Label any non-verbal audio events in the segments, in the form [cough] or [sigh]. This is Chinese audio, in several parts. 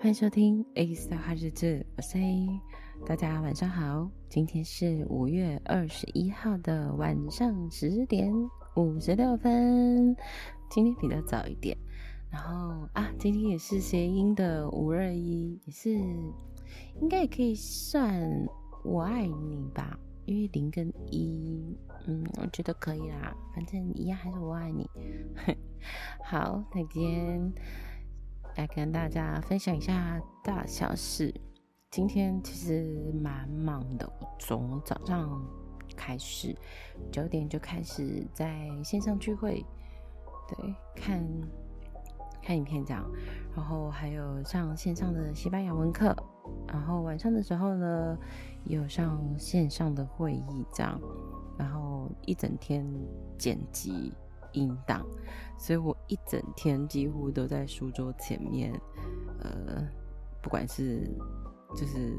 欢迎收听《A 的花日志》，我是 A，大家晚上好。今天是五月二十一号的晚上十点五十六分，今天比较早一点。然后啊，今天也是谐音的五二一，也是应该也可以算我爱你吧，因为零跟一，嗯，我觉得可以啦，反正一样还是我爱你。[laughs] 好，那今天。来跟大家分享一下大小事。今天其实蛮忙的，从早上开始九点就开始在线上聚会，对，看看影片这样，然后还有上线上的西班牙文课，然后晚上的时候呢，有上线上的会议这样，然后一整天剪辑。音档，所以我一整天几乎都在书桌前面，呃，不管是就是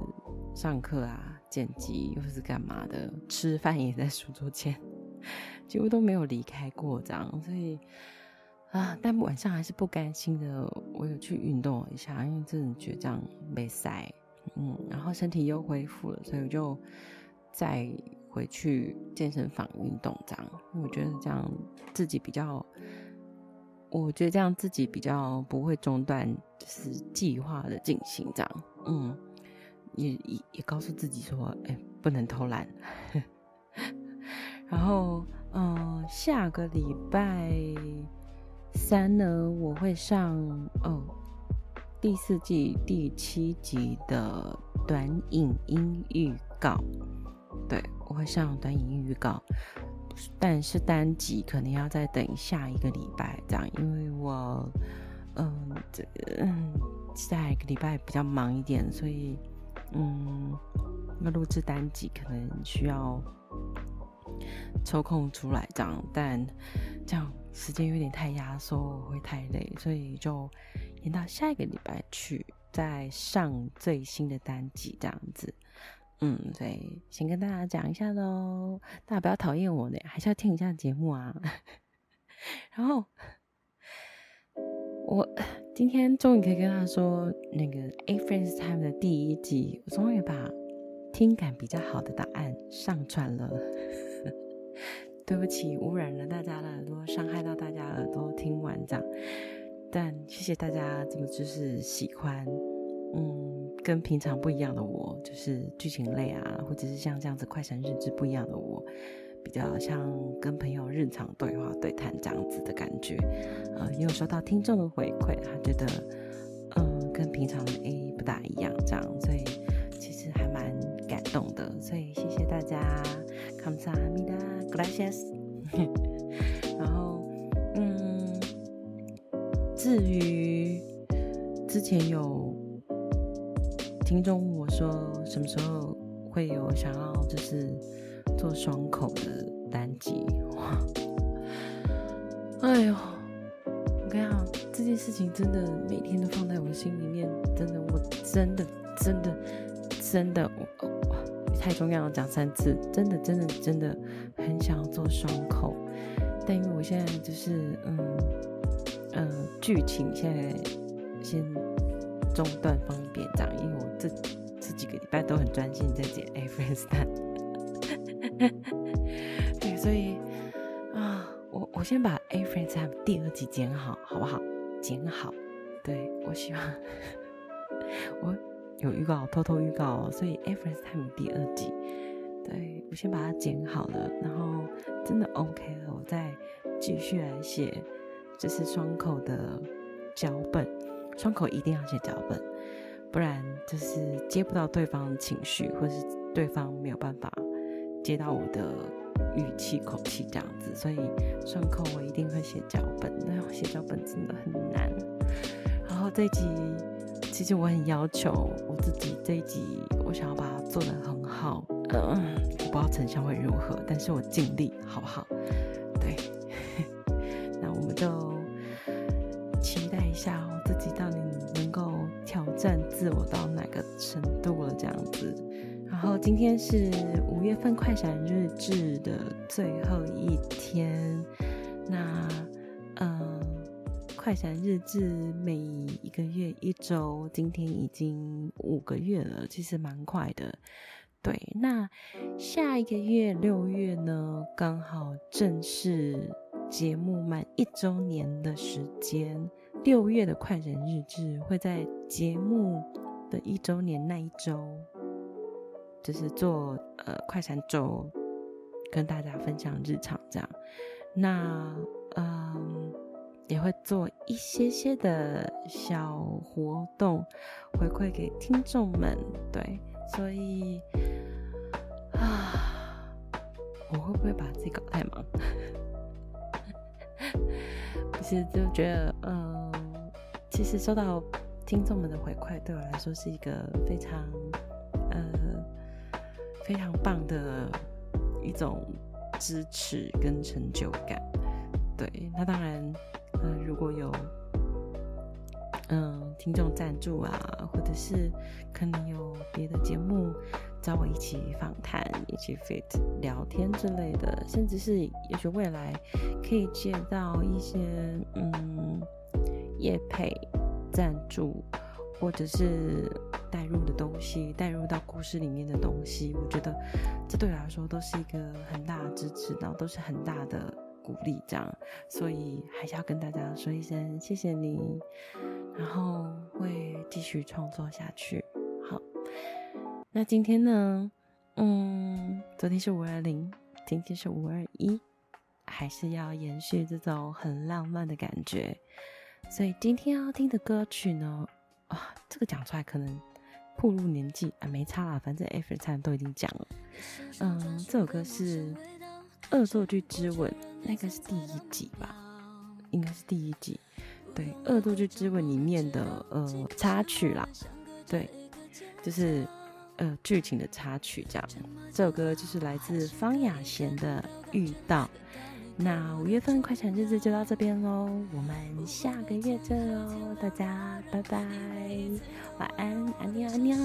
上课啊、剪辑又是干嘛的，吃饭也在书桌前，[laughs] 几乎都没有离开过这样。所以啊，但晚上还是不甘心的，我有去运动一下，因为真的觉得这样没塞，嗯，然后身体又恢复了，所以我就在。回去健身房运动，这样，我觉得这样自己比较，我觉得这样自己比较不会中断，就是计划的进行，这样，嗯，也也也告诉自己说，哎、不能偷懒。[laughs] 然后，嗯、呃，下个礼拜三呢，我会上哦第四季第七集的短影音预告，对。会上短影音预告，但是单集可能要再等下一个礼拜这样，因为我，嗯，这嗯，下一个礼拜比较忙一点，所以，嗯，要录制单集可能需要抽空出来这样，但这样时间有点太压缩，我会太累，所以就延到下一个礼拜去再上最新的单集这样子。嗯，对，先跟大家讲一下喽，大家不要讨厌我呢，还是要听一下节目啊。[laughs] 然后我今天终于可以跟他说，那个《A Friend's Time》的第一集，我终于把听感比较好的答案上传了。[laughs] 对不起，污染了大家的耳朵，伤害到大家耳朵，听完这样，但谢谢大家这么就是喜欢，嗯跟平常不一样的我，就是剧情类啊，或者是像这样子快闪日志不一样的我，比较像跟朋友日常对话对谈这样子的感觉。呃，也有收到听众的回馈，他觉得嗯跟平常的 A 不大一样，这样，所以其实还蛮感动的。所以谢谢大家，come s a m i d a g r a c i a s 然后，嗯，至于之前有。听众我说：“什么时候会有想要就是做双口的单集？”哇，[laughs] 哎呦，我跟你讲，这件事情真的每天都放在我心里面，真的，我真的真的真的，我、哦、太重要了，讲三次，真的真的真的很想要做双口，但因为我现在就是嗯嗯，剧情现在先。中断方便这样，因为我这这几个礼拜都很专心在剪 [laughs]《A Friend's Time》，对，所以啊，我我先把《A Friend's Time》第二集剪好，好不好？剪好，对，我希望 [laughs] 我有预告，偷偷预告哦，所以《A Friend's Time》第二集，对，我先把它剪好了，然后真的 OK 了，我再继续来写，这是双口的脚本。双口一定要写脚本，不然就是接不到对方的情绪，或是对方没有办法接到我的语气口气这样子。所以双口我一定会写脚本，那写脚本真的很难。然后这一集其实我很要求我自己，这一集我想要把它做得很好。嗯，我不知道成效会如何，但是我尽力，好不好？对，[laughs] 那我们就下哦。自己到底能够挑战自我到哪个程度了？这样子。然后今天是五月份快闪日志的最后一天。那，嗯、呃，快快闪日志，每一个月一周，今天已经五个月了，其实蛮快的。对，那下一个月六月呢，刚好正是节目满一周年的时间。六月的快闪日志会在节目的一周年那一周，就是做呃快闪周，跟大家分享日常这样。那嗯，也会做一些些的小活动回馈给听众们。对，所以啊，我会不会把自己搞太忙？[laughs] 其实就觉得，嗯，其实收到听众们的回馈，对我来说是一个非常，呃，非常棒的一种支持跟成就感。对，那当然，呃，如果有，嗯，听众赞助啊，或者是可能有别的节目。找我一起访谈，一起 fit 聊天之类的，甚至是也许未来可以接到一些嗯业配赞助，或者是带入的东西，带入到故事里面的东西，我觉得这对我来说都是一个很大的支持，然后都是很大的鼓励，这样，所以还是要跟大家说一声谢谢你，然后会继续创作下去。好那今天呢？嗯，昨天是五二零，今天是五二一，还是要延续这种很浪漫的感觉。所以今天要听的歌曲呢，啊，这个讲出来可能暴露年纪啊，没差啦，反正 everytime 都已经讲了。嗯，这首歌是《恶作剧之吻》，那个是第一集吧？应该是第一集。对，《恶作剧之吻》里面的呃插曲啦。对，就是。呃，剧情的插曲这样，这首歌就是来自方雅贤的《遇到》。那五月份快闪日子就到这边喽，我们下个月见喽，大家拜拜，晚安，安妞安妞。